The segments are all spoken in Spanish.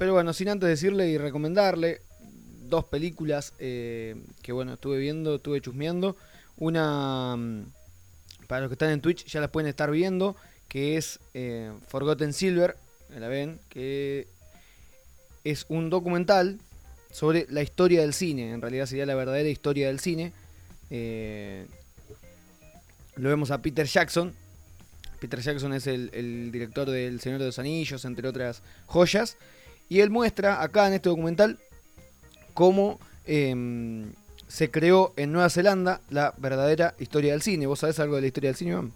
Pero bueno, sin antes decirle y recomendarle dos películas eh, que bueno, estuve viendo, estuve chusmeando. Una, mm, para los que están en Twitch ya las pueden estar viendo, que es eh, Forgotten Silver, la ven, que es un documental sobre la historia del cine, en realidad sería la verdadera historia del cine. Eh, lo vemos a Peter Jackson. Peter Jackson es el, el director del Señor de los Anillos, entre otras joyas. Y él muestra acá en este documental cómo em, se creó en Nueva Zelanda la verdadera historia del cine. ¿Vos sabés algo de la historia del cine, Iván?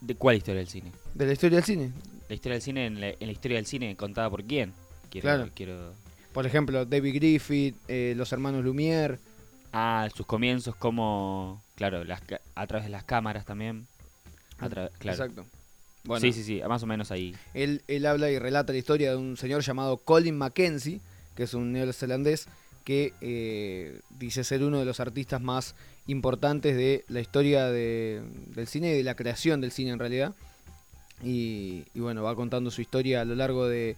¿De cuál historia del cine? De la historia del cine. La historia del cine en la, en la historia del cine contada por quién? Quiero, Claro. quiero... Por ejemplo, David Griffith, eh, los hermanos Lumière. Ah, sus comienzos, como... Claro, las, a través de las cámaras también. A claro. Exacto. Bueno, Sí, sí, sí, más o menos ahí. Él, él habla y relata la historia de un señor llamado Colin Mackenzie, que es un neozelandés que eh, dice ser uno de los artistas más importantes de la historia de- del cine y de la creación del cine en realidad. Y, y bueno, va contando su historia a lo largo de,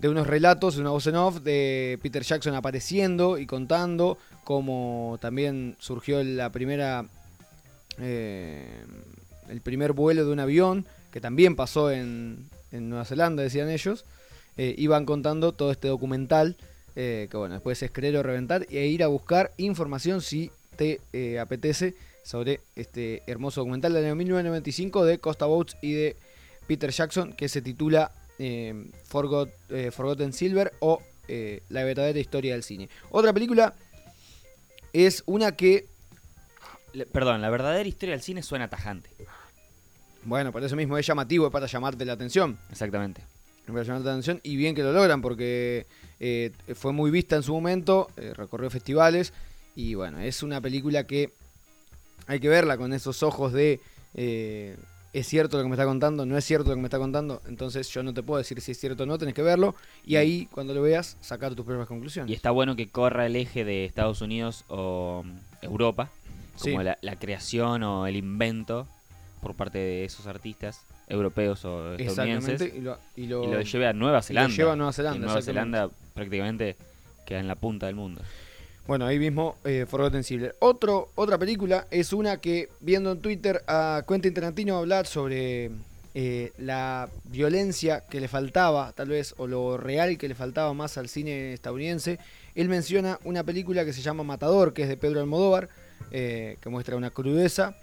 de unos relatos, una voz en off de Peter Jackson apareciendo y contando cómo también surgió la primera eh, el primer vuelo de un avión que también pasó en, en Nueva Zelanda, decían ellos. Eh, iban contando todo este documental eh, que bueno, después es creer o reventar e ir a buscar información si te eh, apetece sobre este hermoso documental del año 1995 de Costa Boats y de Peter Jackson que se titula eh, Forgot- Forgotten Silver o La verdadera historia del cine. Otra película es una que, perdón, la verdadera historia del cine suena tajante. Bueno, por eso mismo es llamativo, es para llamarte la atención. Exactamente. para llamarte la atención y bien que lo logran porque eh, fue muy vista en su momento, eh, recorrió festivales y bueno, es una película que hay que verla con esos ojos de eh, es cierto lo que me está contando, no es cierto lo que me está contando, entonces yo no te puedo decir si es cierto o no, tenés que verlo y ahí cuando lo veas sacar tus propias conclusiones. Y está bueno que corra el eje de Estados Unidos o Europa, como Sí. la, la creación o el invento por parte de esos artistas europeos o estadounidenses. Y lo, y lo- Y lo lleve a Nueva Zelanda. lleva a Nueva Zelanda, Y Nueva. Zelanda prácticamente queda en la punta del mundo. Bueno, ahí mismo eh, Forgotten. Otro, otra película es una que viendo en Twitter a Quentin Tarantino hablar sobre eh, la violencia que le faltaba, tal vez, o lo real que le faltaba más al cine estadounidense. Él menciona una película que se llama Matador, que es de Pedro Almodóvar, eh, que muestra una crudeza.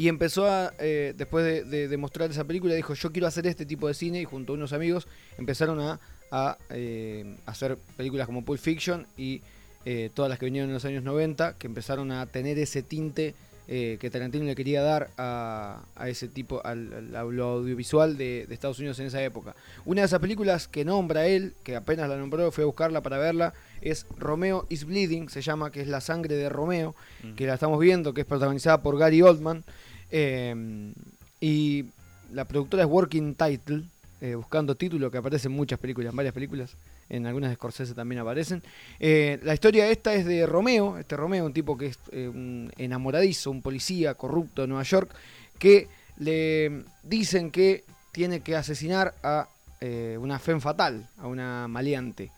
Y empezó a, eh, después de, de- mostrar esa película, dijo, yo quiero hacer este tipo de cine y junto a unos amigos empezaron a, a, eh, hacer películas como Pulp Fiction y eh, todas las que vinieron en los años 90, que empezaron a tener ese tinte eh, que Tarantino le quería dar a, a ese tipo, al, lo audiovisual de, de Estados Unidos en esa época. Una de esas películas que nombra él, que apenas la nombró, fui a buscarla para verla, es Romeo is Bleeding, se llama, que es la sangre de Romeo, que la estamos viendo, que es protagonizada por Gary Oldman. eh, y la productora es Working Title, eh, buscando título, que aparece en muchas películas, en varias películas, en algunas de también aparecen. Eh, la historia esta es de Romeo, este Romeo, un tipo que es eh, un enamoradizo, un policía corrupto de Nueva York, que le dicen que tiene que asesinar a eh, una femme fatal, a una maleante,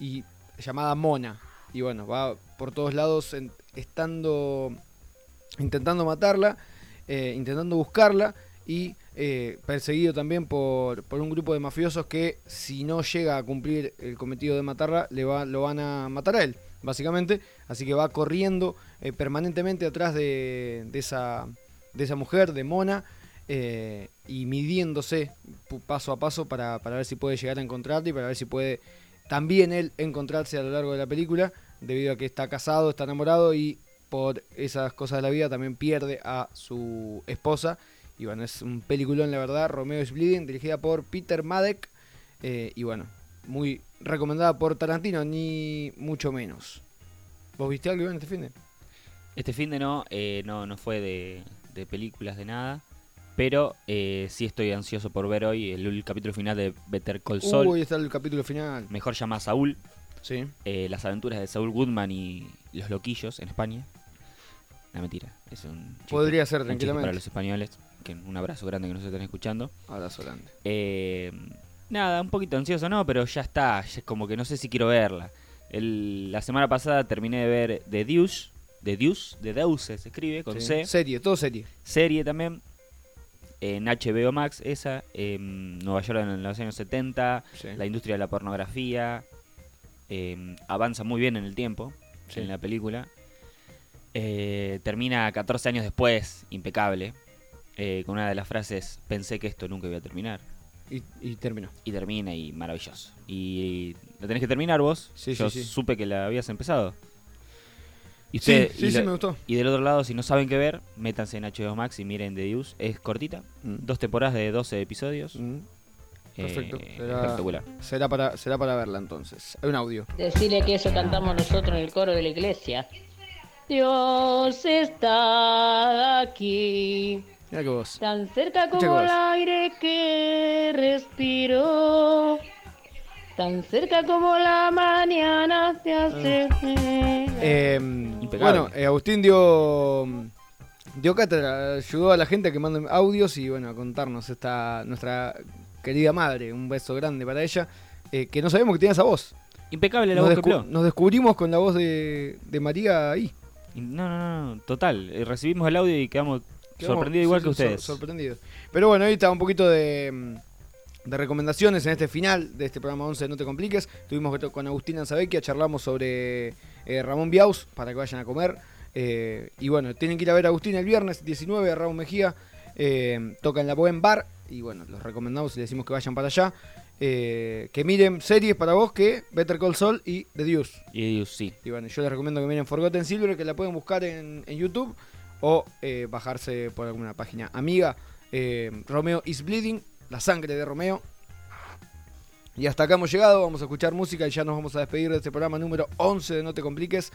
y llamada Mona. Y bueno, va por todos lados estando intentando matarla, intentando buscarla y eh, perseguido también por, por un grupo de mafiosos que si no llega a cumplir el cometido de matarla, le va, lo van a matar a él, básicamente. Así que va corriendo eh, permanentemente atrás de, de esa, de esa mujer, de Mona, eh, y midiéndose paso a paso para, para ver si puede llegar a encontrarla y para ver si puede también él encontrarse a lo largo de la película, debido a que está casado, está enamorado y por esas cosas de la vida también pierde a su esposa. Y bueno, es un peliculón, la verdad. Romeo is Bleeding, dirigida por Peter Madek. eh, y bueno, muy recomendada por Tarantino, ni mucho menos. ¿Vos viste algo Iván, este fin de? Este fin de no, eh, no, no fue de, de películas de nada. Pero eh, sí estoy ansioso por ver hoy el, el capítulo final de Better Call Saul. Uy, está el capítulo final. Mejor llama Saúl. Sí. eh, las aventuras de Saúl Goodman y los loquillos en España. No, mentira. Es un chiste- Podría ser, tranquilamente. Para los españoles. Que un abrazo grande que nos estén escuchando. Abrazo grande. Eh, Nada, un poquito ansioso, no, pero ya está. Ya es como que no sé si quiero verla. El- la semana pasada terminé de ver The Deuce. The Deuce, The Deuce se escribe con Sí. C. Serie, todo serie. Serie también. En HBO Max, esa. En Nueva York en los años 70. Sí. La industria de la pornografía. eh, avanza muy bien en el tiempo. Sí. En la película. Eh, termina 14 años después, impecable. eh, con una de las frases: Pensé que esto nunca iba a terminar. Y, y terminó. Y termina y maravilloso. Y la tenés que terminar vos. Sí, Yo sí, sí. supe que la habías empezado. Y, Sí, usted- sí, y sí, lo- me gustó. y del otro lado, si no saben qué ver, métanse en HBO Max y miren The Deuce. Es cortita. Mm. Dos temporadas de 12 episodios. Mm, Eh, Perfecto. Será- espectacular. Será para, será para verla entonces. Hay un audio. Decirle que eso cantamos nosotros en el coro de la iglesia. Dios está aquí, Mira que vos. tan cerca como que el aire que respiro, tan cerca como la mañana se hace. Eh, Impecable. bueno, eh, Agustín dio, dio cátedra, ayudó a la gente a que manden audios y bueno, a contarnos esta nuestra querida madre. Un beso grande para ella. eh, que no sabíamos que tenía esa voz. Impecable la Nos, voz que nos descubrimos con la voz de, de María ahí. No, no, no, total. Eh, recibimos el audio y quedamos, Quedamos- sorprendidos igual sí, que sor- ustedes. sorprendidos. Pero bueno, ahí está un poquito de, mm, de recomendaciones en este final de este programa 11 de No Te Compliques. Tuvimos con Agustín Anzavecchia, charlamos sobre eh, Ramón Biaus para que vayan a comer. Eh, y bueno, tienen que ir a ver a Agustín el viernes 19 a Raúl Mejía. Eh, toca en la Buen Bar. Y bueno, los recomendamos y les decimos que vayan para allá. Eh, que miren series para vos que Better Call Saul y The Deuce. Y Deuce, sí. Y bueno, yo les recomiendo que miren Forgotten Silver, que la pueden buscar en, en YouTube o eh, bajarse por alguna página amiga. Eh, Romeo is Bleeding, la sangre de Romeo. Y hasta acá hemos llegado, vamos a escuchar música y ya nos vamos a despedir de este programa número 11 de No Te Compliques.